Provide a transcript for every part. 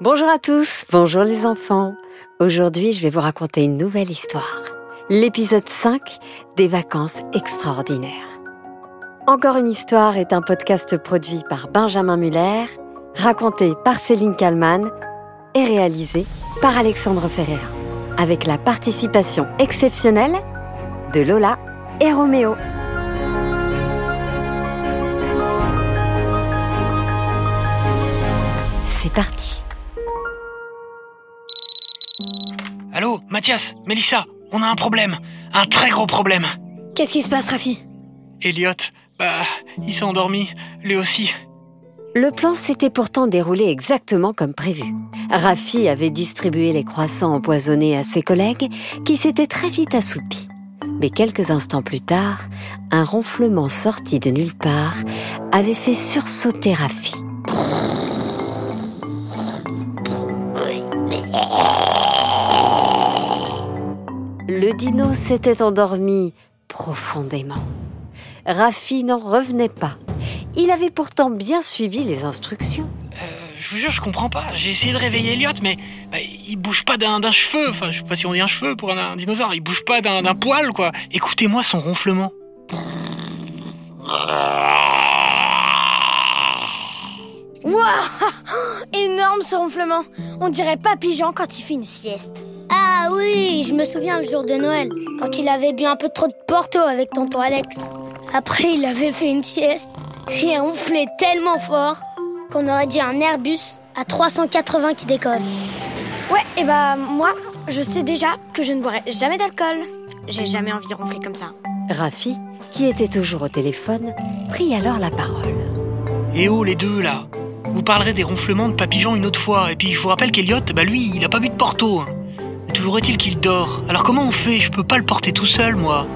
Bonjour à tous, bonjour les enfants. Aujourd'hui, je vais vous raconter une nouvelle histoire. L'épisode 5 des vacances extraordinaires. Encore une histoire est un podcast produit par Benjamin Muller, raconté par Céline Kallmann et réalisé par Alexandre Ferreira, avec la participation exceptionnelle de Lola et Roméo. C'est parti. Mathias, Mélissa, on a un problème. Un très gros problème. Qu'est-ce qui se passe, Rafi? Elliot, bah, il s'est endormi, lui aussi. Le plan s'était pourtant déroulé exactement comme prévu. Rafi avait distribué les croissants empoisonnés à ses collègues qui s'étaient très vite assoupis. Mais quelques instants plus tard, un ronflement sorti de nulle part avait fait sursauter Rafi. Le dino s'était endormi profondément. Rafi n'en revenait pas. Il avait pourtant bien suivi les instructions. Euh, je vous jure, je comprends pas. J'ai essayé de réveiller Elliot, mais bah, il bouge pas d'un cheveu. Enfin, je sais pas si on dit un cheveu pour un, un dinosaure. Il bouge pas d'un poil, quoi. Écoutez-moi son ronflement. Waouh Énorme ce ronflement On dirait Papy Jean quand il fait une sieste. Ah oui, je me souviens le jour de Noël, quand il avait bu un peu trop de Porto avec tonton Alex. Après, il avait fait une sieste et ronflé tellement fort qu'on aurait dit un Airbus à 380 qui décolle. Ouais, et bah moi, je sais déjà que je ne boirai jamais d'alcool. J'ai jamais envie de ronfler comme ça. Rafi, qui était toujours au téléphone, prit alors la parole. Et oh, les deux, là? Vous parlerez des ronflements de Papillon une autre fois. Et puis, je vous rappelle qu'Elliot, bah lui, il a pas bu de Porto. hein. Mais toujours est-il qu'il dort. Alors comment on fait? Je peux pas le porter tout seul, moi.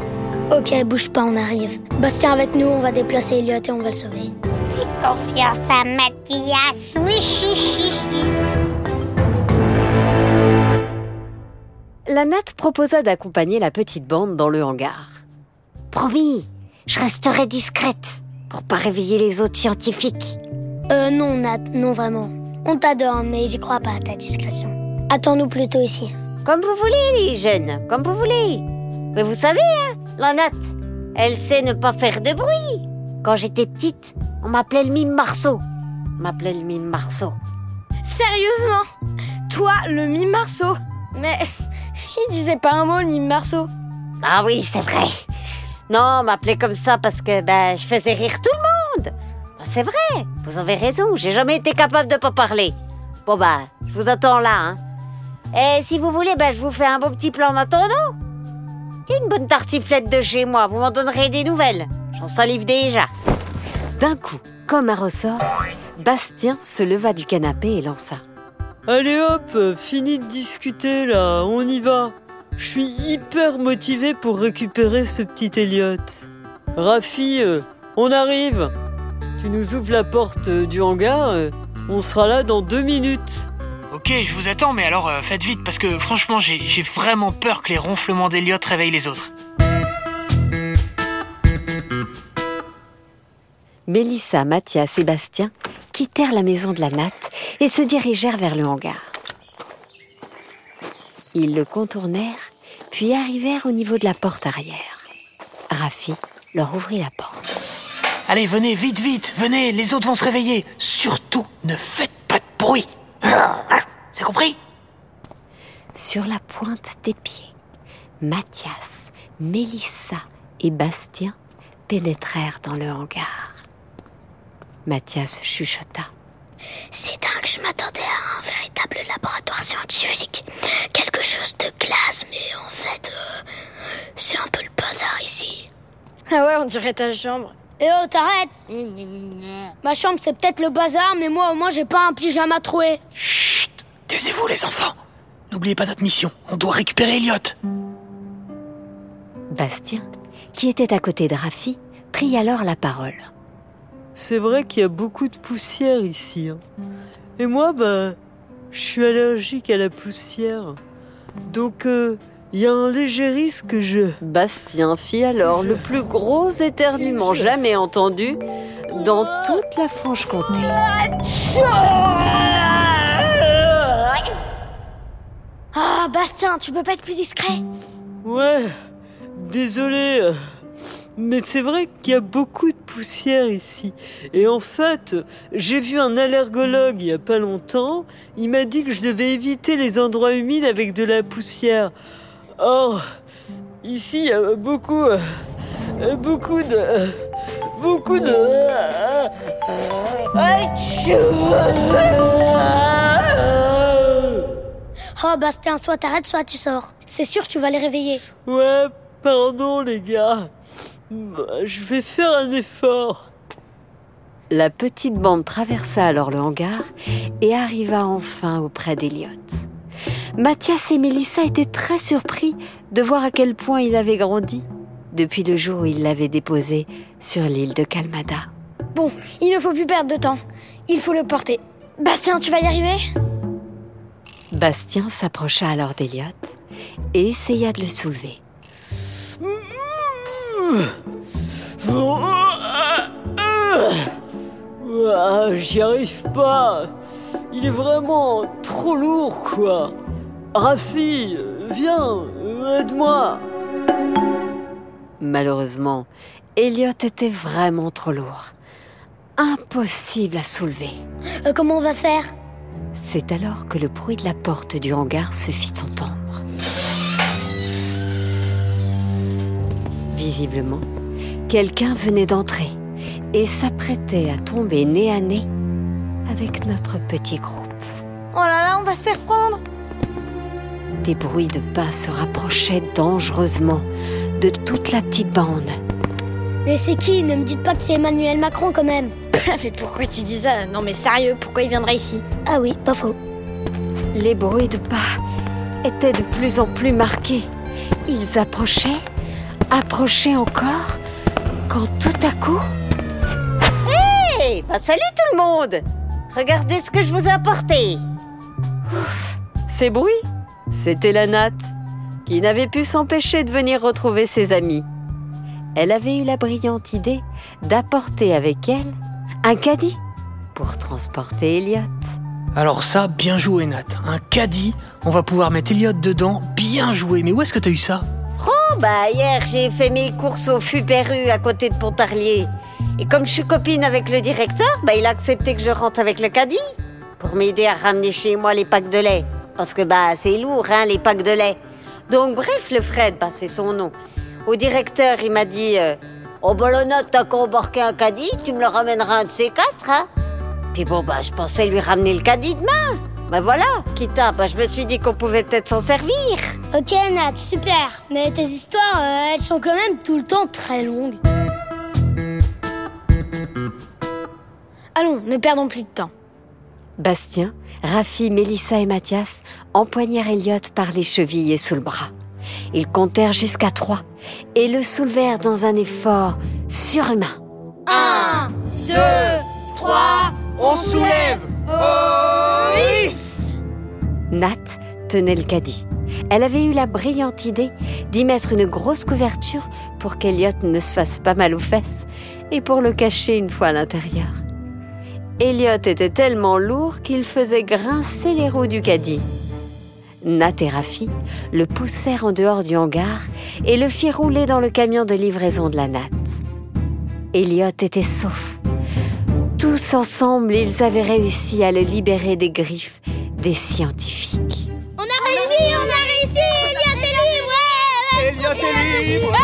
Ok, bouge pas, on arrive. Bastien avec nous, on va déplacer Elliot et on va le sauver. Fais confiance à Mathias. Oui, chi, chi, chi. La natte proposa d'accompagner la petite bande dans le hangar. Promis, je resterai discrète pour pas réveiller les autres scientifiques. Euh, non, Nat, non vraiment. On t'adore, mais j'y crois pas à ta discrétion. Attends-nous plutôt ici. Comme vous voulez, les jeunes, comme vous voulez. Mais vous savez, hein, la natte, elle sait ne pas faire de bruit. Quand j'étais petite, on m'appelait le mime Marceau. On m'appelait le mime Marceau. Sérieusement? Toi, le mime Marceau? Mais il disait pas un mot, le mime Marceau. Ah oui, c'est vrai. Non, on m'appelait comme ça parce que ben, je faisais rire tout le monde. Ben, c'est vrai, vous avez raison, j'ai jamais été capable de pas parler. Bon bah, je vous attends là. Hein. Et si vous voulez, ben, je vous fais un beau petit plan en attendant. J'ai une bonne tartiflette de chez moi, vous m'en donnerez des nouvelles. J'en salive déjà. D'un coup, comme un ressort, Bastien se leva du canapé et lança. Allez hop, fini de discuter là, on y va. Je suis hyper motivé pour récupérer ce petit Elliot. Rafi, euh, on arrive. Tu nous ouvres la porte euh, du hangar, euh, on sera là dans deux minutes. Ok, je vous attends, mais alors euh, faites vite, parce que franchement, j'ai vraiment peur que les ronflements d'Elliot réveillent les autres. Mélissa, Mathias et Bastien quittèrent la maison de la natte et se dirigèrent vers le hangar. Ils le contournèrent, puis arrivèrent au niveau de la porte arrière. Rafi leur ouvrit la porte. Allez, venez, vite, vite, venez, les autres vont se réveiller. Surtout, ne faites pas de bruit. C'est compris Sur la pointe des pieds, Mathias, Mélissa et Bastien pénétrèrent dans le hangar. Mathias chuchota. C'est dingue, je m'attendais à un véritable laboratoire scientifique. Quelque chose de classe, mais en fait, euh, c'est un peu le bazar ici. Ah ouais, on dirait ta chambre. Eh oh, t'arrêtes Ma chambre, c'est peut-être le bazar, mais moi, au moins, j'ai pas un pyjama troué. Chut Taisez-vous, les enfants. N'oubliez pas notre mission. On doit récupérer Elliot. Bastien, qui était à côté de Rafi, prit alors la parole. C'est vrai qu'il y a beaucoup de poussière ici. hein. Et moi, bah, je suis allergique à la poussière. Donc, euh, il y a un léger risque que je... Bastien fit alors le plus gros éternuement jamais entendu dans toute la Franche-Comté. Oh, Bastien, tu peux pas être plus discret Ouais, désolé. euh, Mais c'est vrai qu'il y a beaucoup de poussière ici. Et en fait, j'ai vu un allergologue il y a pas longtemps. Il m'a dit que je devais éviter les endroits humides avec de la poussière. Or, ici, il y a beaucoup... euh, euh, beaucoup de... euh, beaucoup de... euh, Oh, Bastien, soit t'arrêtes, soit tu sors. C'est sûr, tu vas les réveiller. Ouais, pardon les gars. Je vais faire un effort. La petite bande traversa alors le hangar et arriva enfin auprès d'Eliott. Mathias et Mélissa étaient très surpris de voir à quel point il avait grandi depuis le jour où il l'avait déposé sur l'île de Calmada. Bon, il ne faut plus perdre de temps. Il faut le porter. Bastien, tu vas y arriver? Bastien s'approcha alors d'Eliott et essaya de le soulever. Ah, J'y arrive pas. Il est vraiment trop lourd, quoi. Rafi, viens, aide-moi. Malheureusement, Elliot était vraiment trop lourd. Impossible à soulever. Euh, comment on va faire? C'est alors que le bruit de la porte du hangar se fit entendre. Visiblement, quelqu'un venait d'entrer et s'apprêtait à tomber nez à nez avec notre petit groupe. Oh là là, on va se faire prendre Des bruits de pas se rapprochaient dangereusement de toute la petite bande. Mais c'est qui? Ne me dites pas que c'est Emmanuel Macron quand même. Mais pourquoi tu dis ça? Non mais sérieux, pourquoi il viendrait ici? Ah oui, pas faux. Les bruits de pas étaient de plus en plus marqués. Ils approchaient, approchaient encore, quand tout à coup, Hé, bah salut tout le monde Regardez ce que je vous ai apporté ces bruits, c'était la natte, qui n'avait pu s'empêcher de venir retrouver ses amis. Elle avait eu la brillante idée d'apporter avec elle un caddie pour transporter Elliot. Alors ça, bien joué Nat. Un caddie, on va pouvoir mettre Elliot dedans, bien joué. Mais où est-ce que t'as eu ça? Oh bah hier j'ai fait mes courses au Fuperu à côté de Pontarlier. Et comme je suis copine avec le directeur, bah il a accepté que je rentre avec le caddie pour m'aider à ramener chez moi les packs de lait. Parce que bah c'est lourd hein les packs de lait. Donc bref le Fred, bah c'est son nom. Au directeur il m'a dit euh, Oh bah t'as qu'à un caddie, tu me le ramèneras un de ces quatre hein. Puis bon bah je pensais lui ramener le caddie demain. Bah voilà, quitte à, bah je me suis dit qu'on pouvait peut-être s'en servir. Ok Nat, super. Mais tes histoires, euh, elles sont quand même tout le temps très longues. Allons, ne perdons plus de temps. Bastien, Rafi, Mélissa et Mathias empoignèrent Elliot par les chevilles et sous le bras. Ils comptèrent jusqu'à trois et le soulevèrent dans un effort surhumain. Un, deux, trois, On soulève Nat tenait le caddie. Elle avait eu la brillante idée d'y mettre une grosse couverture pour qu'Eliot ne se fasse pas mal aux fesses et pour le cacher une fois à l'intérieur. Elliot était tellement lourd qu'il faisait grincer les roues du caddie. Nat et Rafi le poussèrent en dehors du hangar et le firent rouler dans le camion de livraison de la Nat. Elliot était sauf. Tous ensemble, ils avaient réussi à le libérer des griffes des scientifiques. On a réussi, on a réussi Elliot est libre Elliot est libre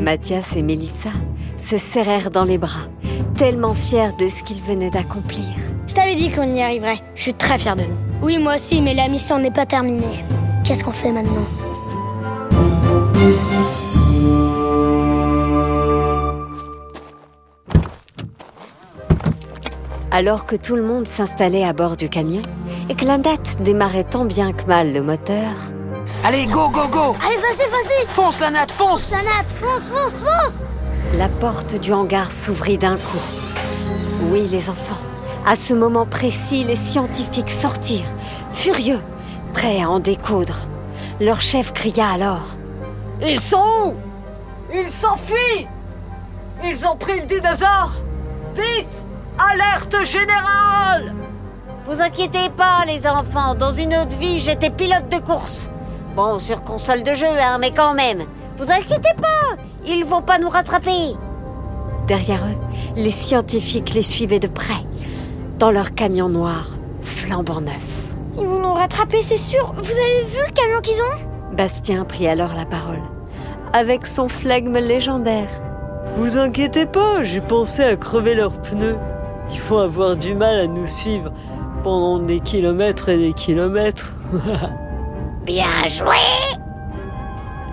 Mathias et Mélissa se serrèrent dans les bras, tellement fiers de ce qu'ils venaient d'accomplir. Je t'avais dit qu'on y arriverait. Je suis très fière de nous. Oui, moi aussi, mais la mission n'est pas terminée. Qu'est-ce qu'on fait maintenant? Alors que tout le monde s'installait à bord du camion et que la date démarrait tant bien que mal le moteur, Allez, go, go, go Allez, vas-y, vas-y Fonce la Nat, fonce La Nat, fonce, fonce, fonce la porte du hangar s'ouvrit d'un coup. Oui, les enfants, à ce moment précis, les scientifiques sortirent, furieux, prêts à en découdre. Leur chef cria alors. Ils sont où? Ils s'enfuient Ils ont pris le dinosaure Vite Alerte générale Vous inquiétez pas, les enfants. Dans une autre vie, j'étais pilote de course. Bon, sur console de jeu, hein, mais quand même. Vous inquiétez pas, ils vont pas nous rattraper. Derrière eux, les scientifiques les suivaient de près, dans leur camion noir, flambant neuf. Ils vont nous rattraper, c'est sûr. Vous avez vu le camion qu'ils ont? Bastien prit alors la parole, avec son flegme légendaire. Vous inquiétez pas, j'ai pensé à crever leurs pneus. Ils vont avoir du mal à nous suivre pendant des kilomètres et des kilomètres. Bien joué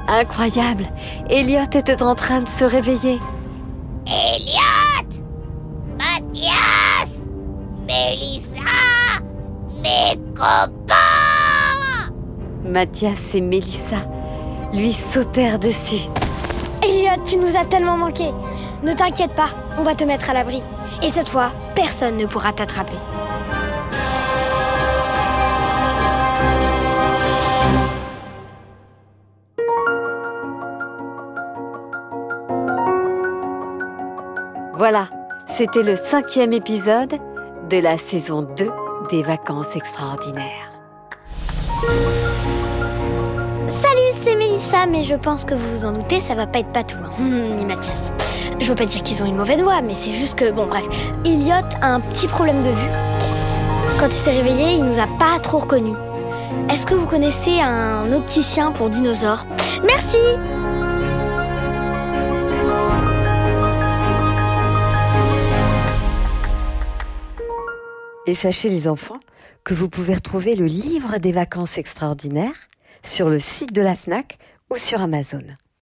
Incroyable Elliot était en train de se réveiller. Elliot Mathias Mélissa Mes copains Mathias et Mélissa lui sautèrent dessus. Elliot, tu nous as tellement manqué. Ne t'inquiète pas, on va te mettre à l'abri. Et cette fois, personne ne pourra t'attraper. Voilà, c'était le cinquième épisode de la saison 2 des vacances extraordinaires. Salut, c'est Mélissa, mais je pense que vous vous en doutez, ça va pas être patou, hein. Hmm, ni Mathias. Je veux pas dire qu'ils ont une mauvaise voix, mais c'est juste que, bon, bref. Elliot a un petit problème de vue. Quand il s'est réveillé, il nous a pas trop reconnus. Est-ce que vous connaissez un opticien pour dinosaures? Merci Et sachez les enfants que vous pouvez retrouver le livre des vacances extraordinaires sur le site de la FNAC ou sur Amazon.